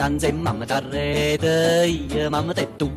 Tu annanzi e mamma t'arrete mamma te tu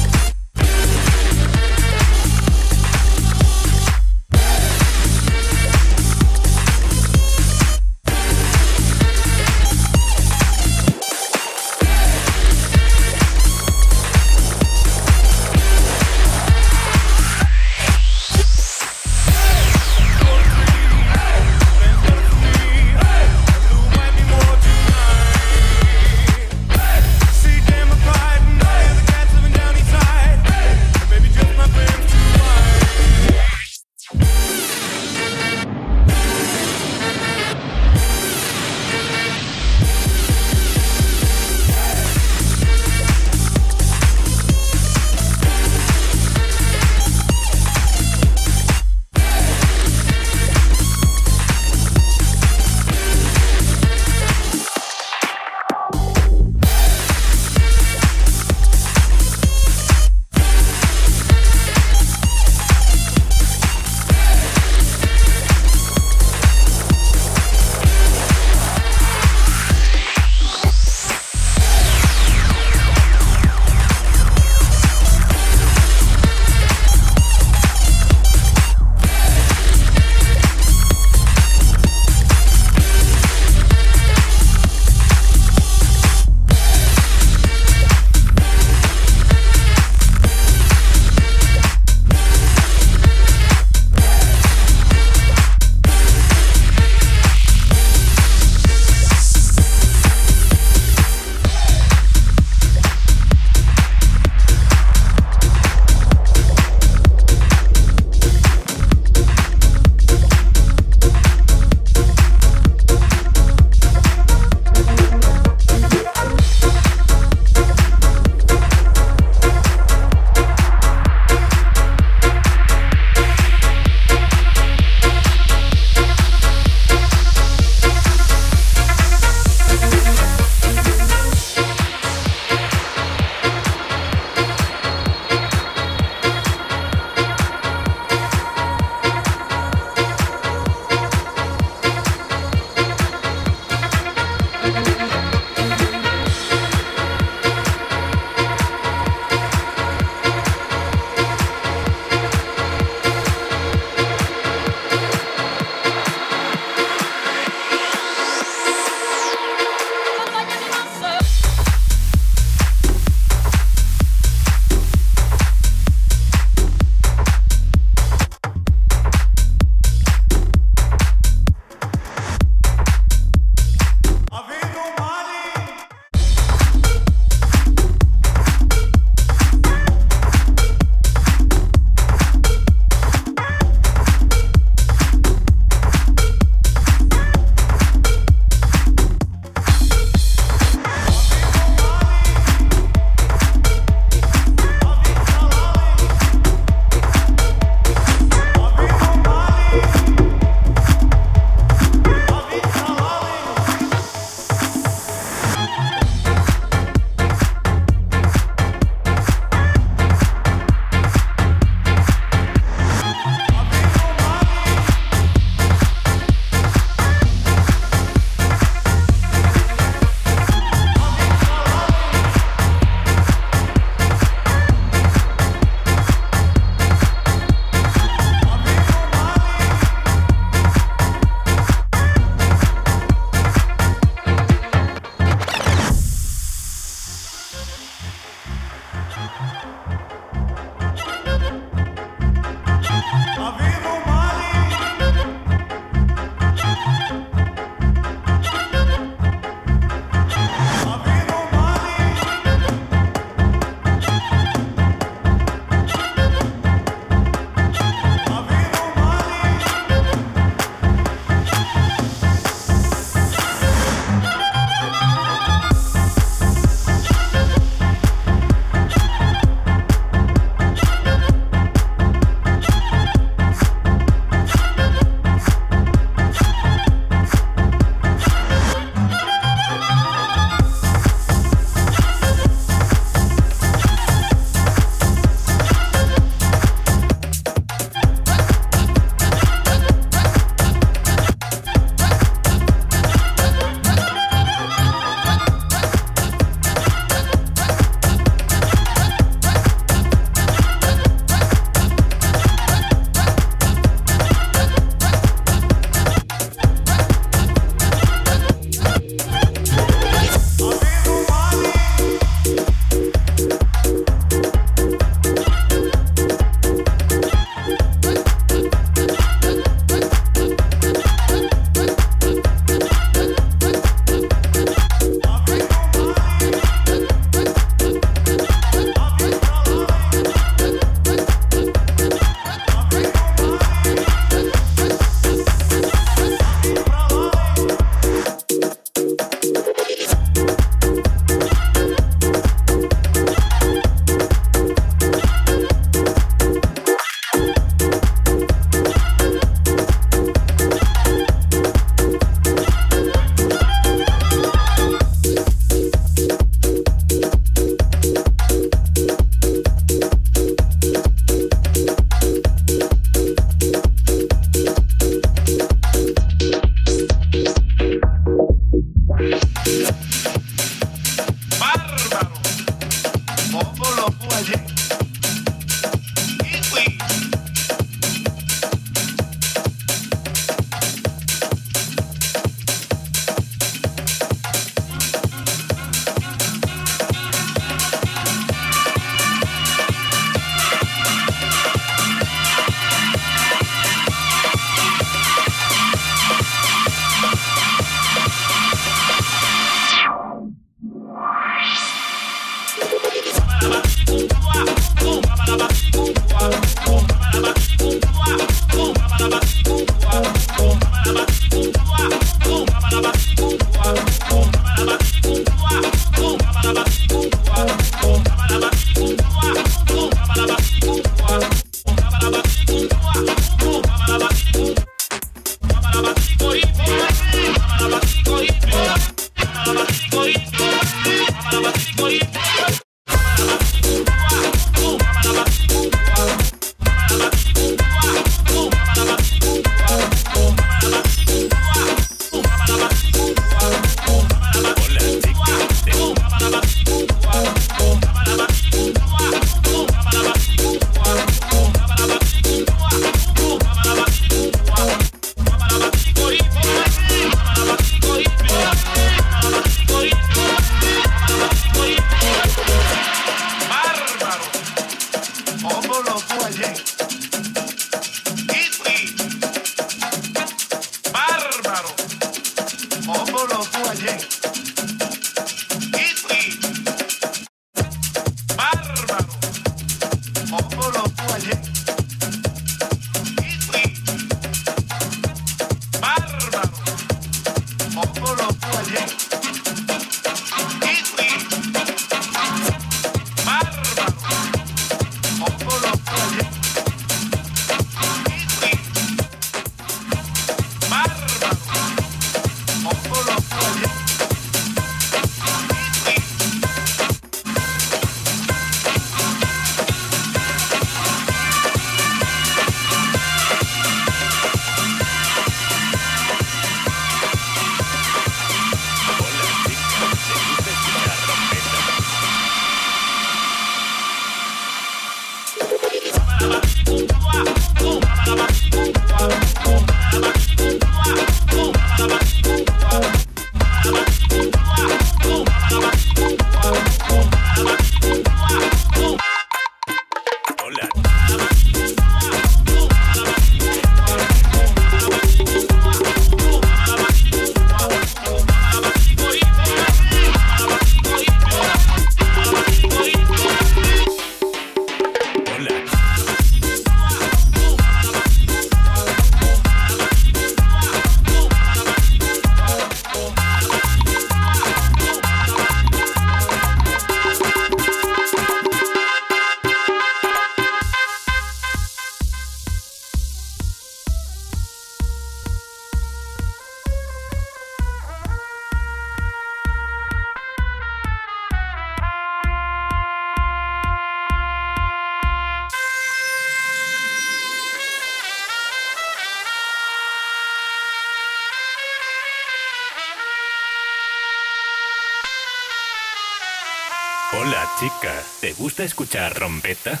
gusta escuchar trompeta?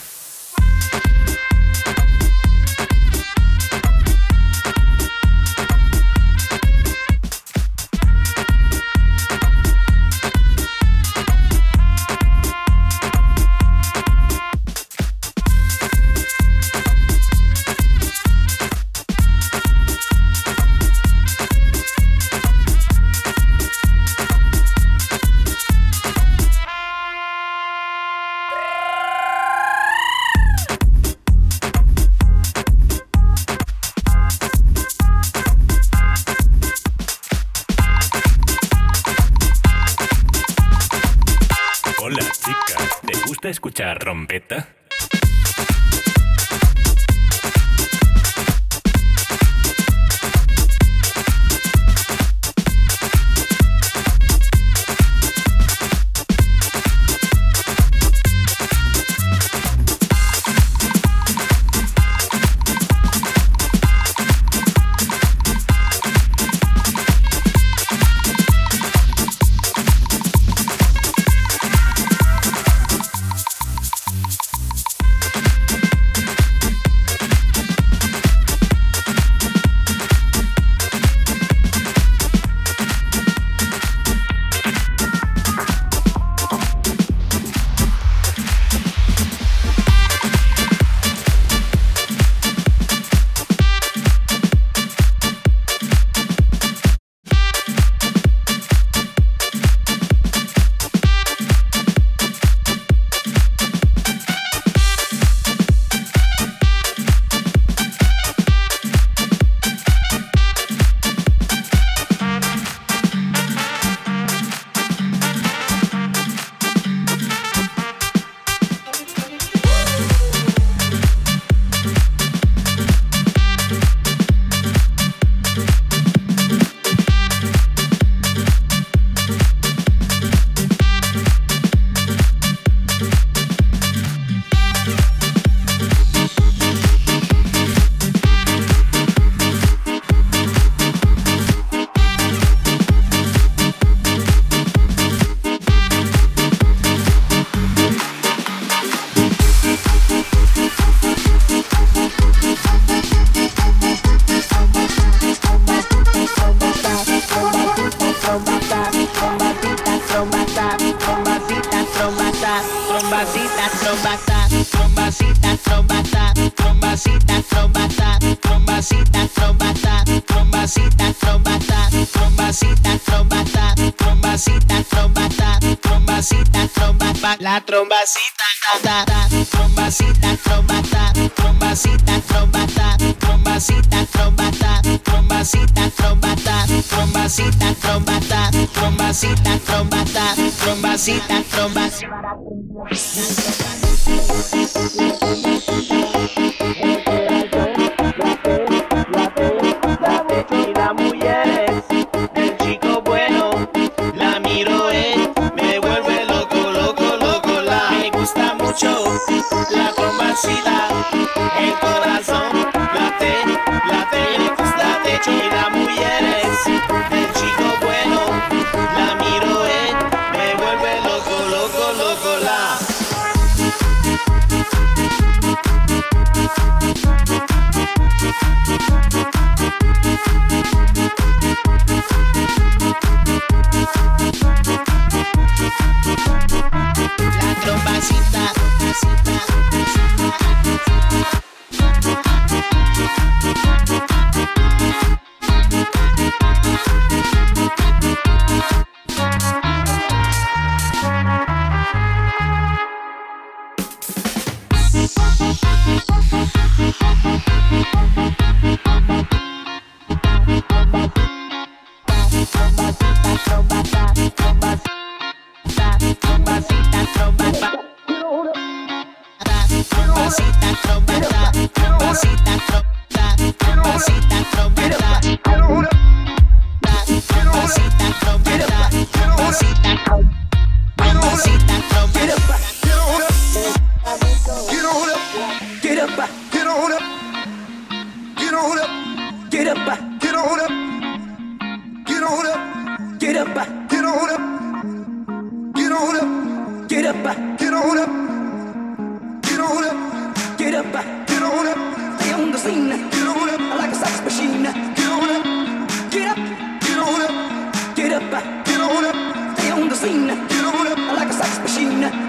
up, get on up, stay on the scene, get on up. Like a sex machine.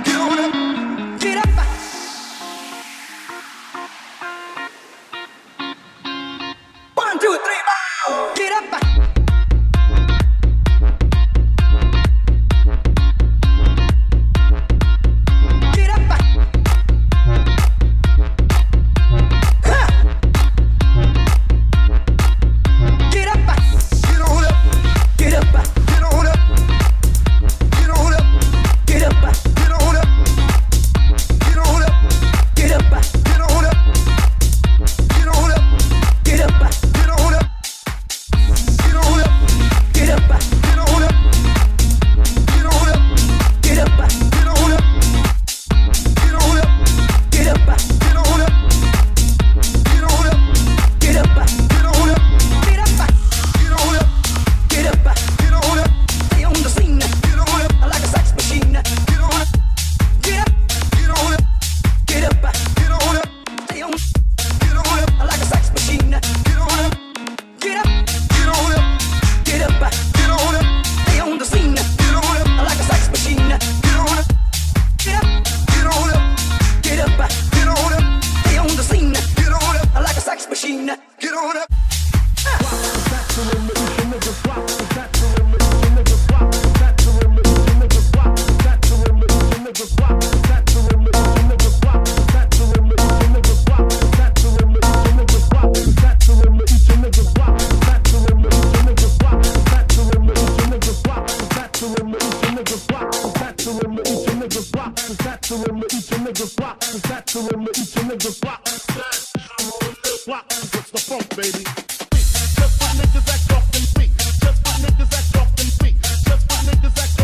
nigga, each a nigga block. Block, what's the funk, baby? Just for niggas that talk and speak. Just for niggas that talk and speak. Just for niggas that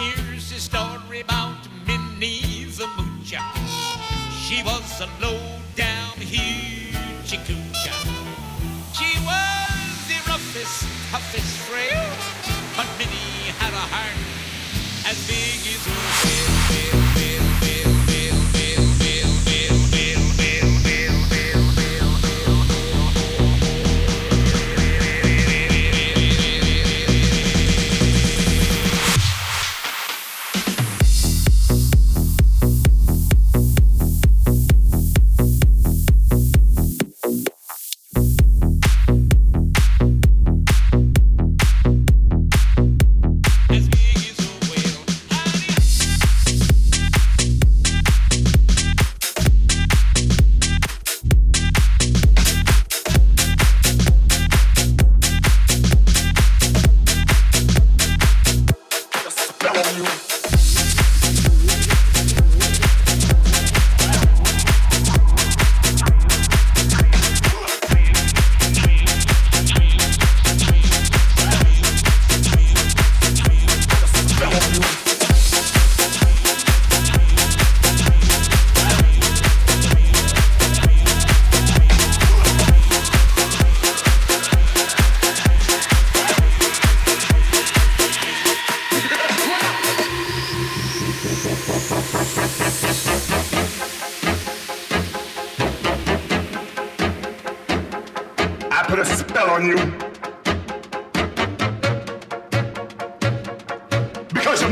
Here's a story about Minnie the Moocher. She was a low-down hoochie coocher. She was the roughest, toughest frail, but Minnie had a heart as big as a whale,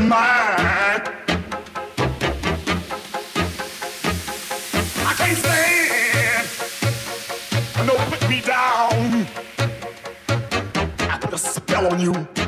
I can't stand. No, put me down. I put a spell on you.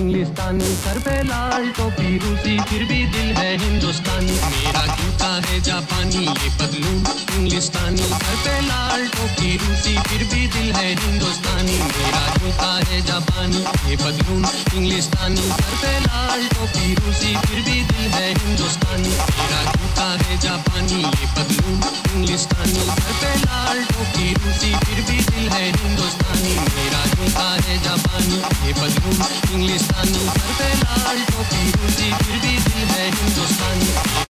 इंग्लिस्तानी सर पे लाल टोपी रूसी फिर भी दिल है हिंदुस्तानी मेरा गीत आता है जापानी ये पतलू इंग्लिस्तानी करते लाल टोपी, रूसी फिर भी दिल है हिंदुस्तानी। मेरा जूता है जापानी ये पतलू इंग्लिस्तानी करते लाल टोपी, रूसी फिर भी दिल है हिंदुस्तानी। मेरा जूता है जापानी ये पतलू इंग्लिस्तानी करते लाल टोपी, रूसी फिर भी दिल है हिंदुस्तानी। मेरा जूता है जापानी ये पतलू इंग्लिस्तानी करते लाल टोपी, रूसी फिर भी दिल है हिंदुस्तानी।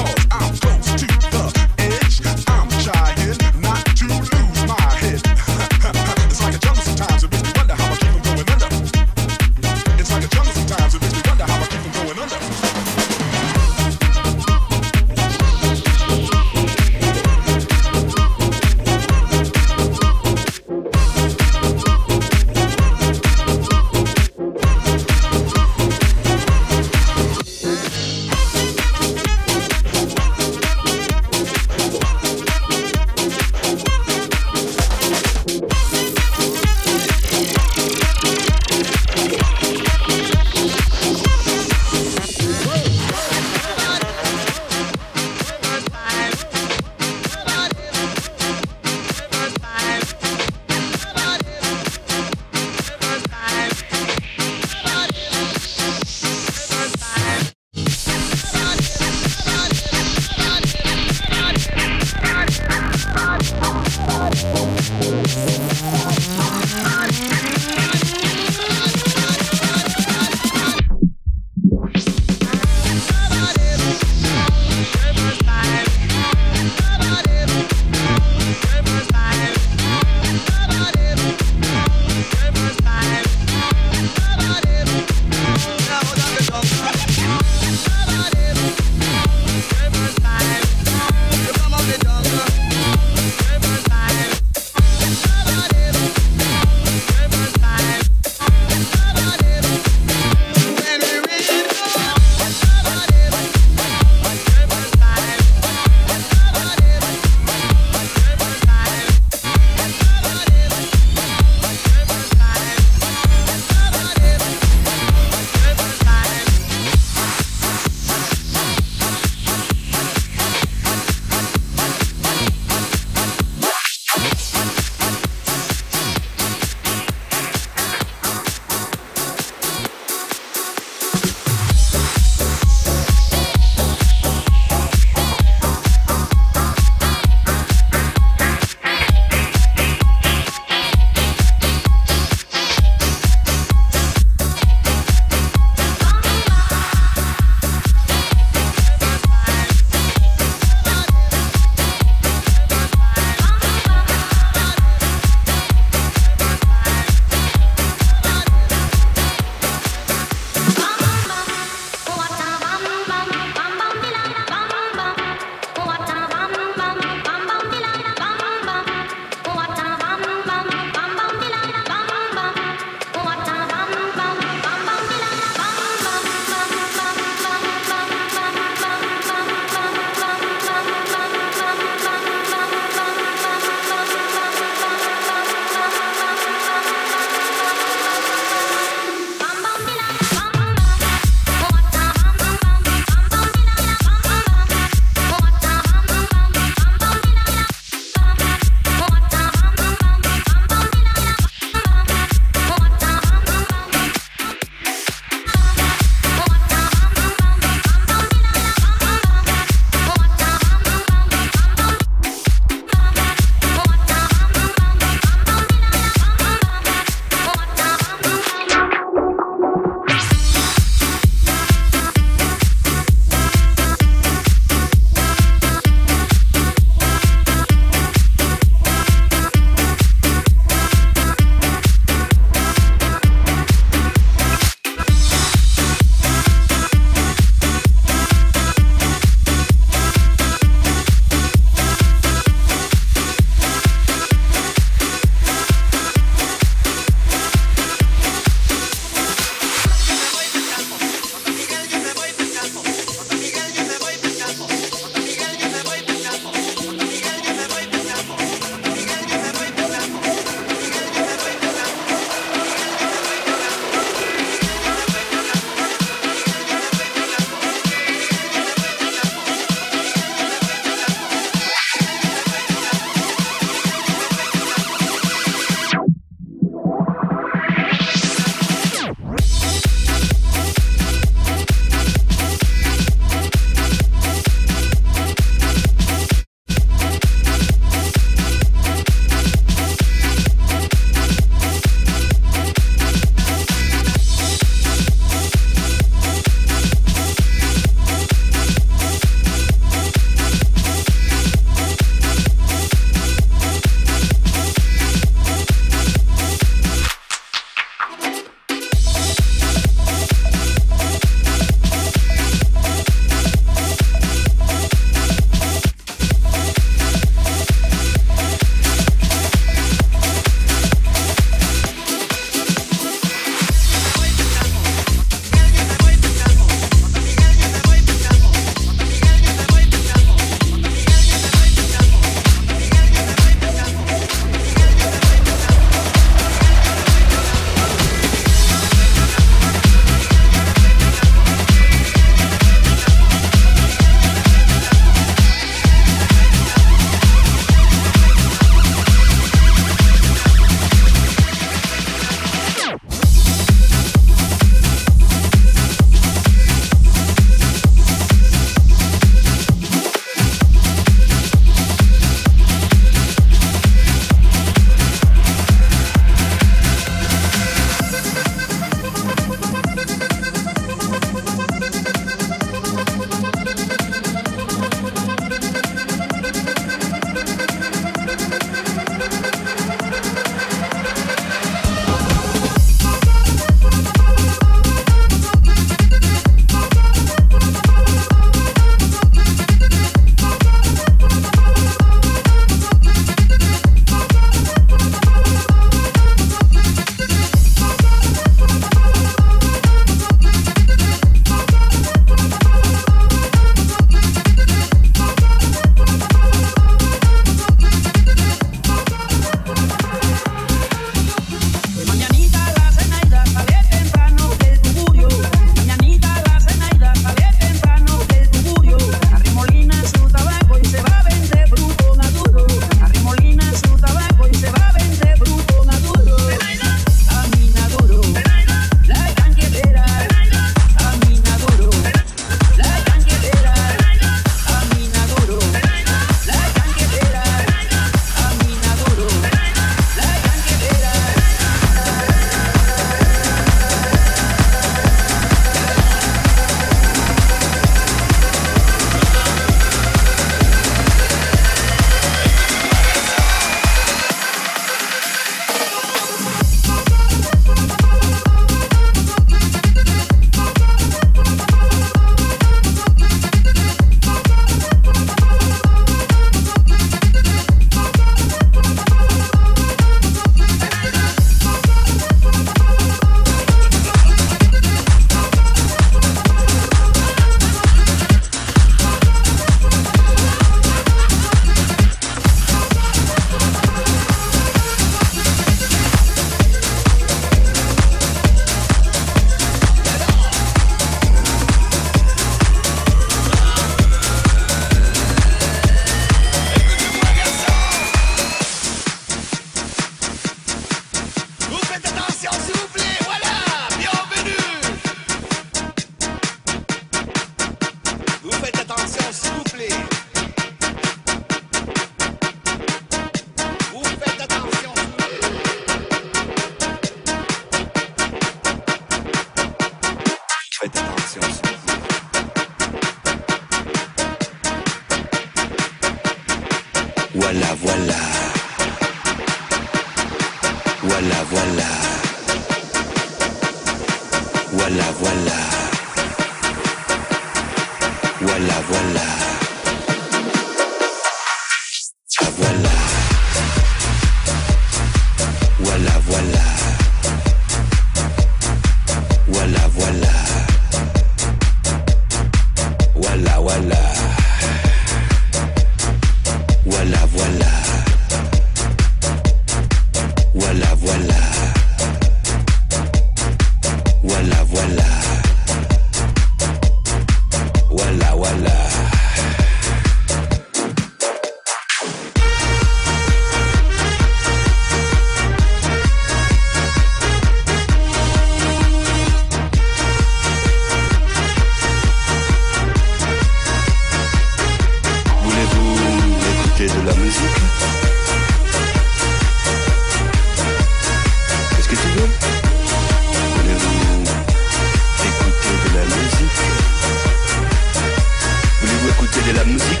De la musique.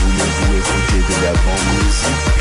Voulez-vous écouter de la bonne musique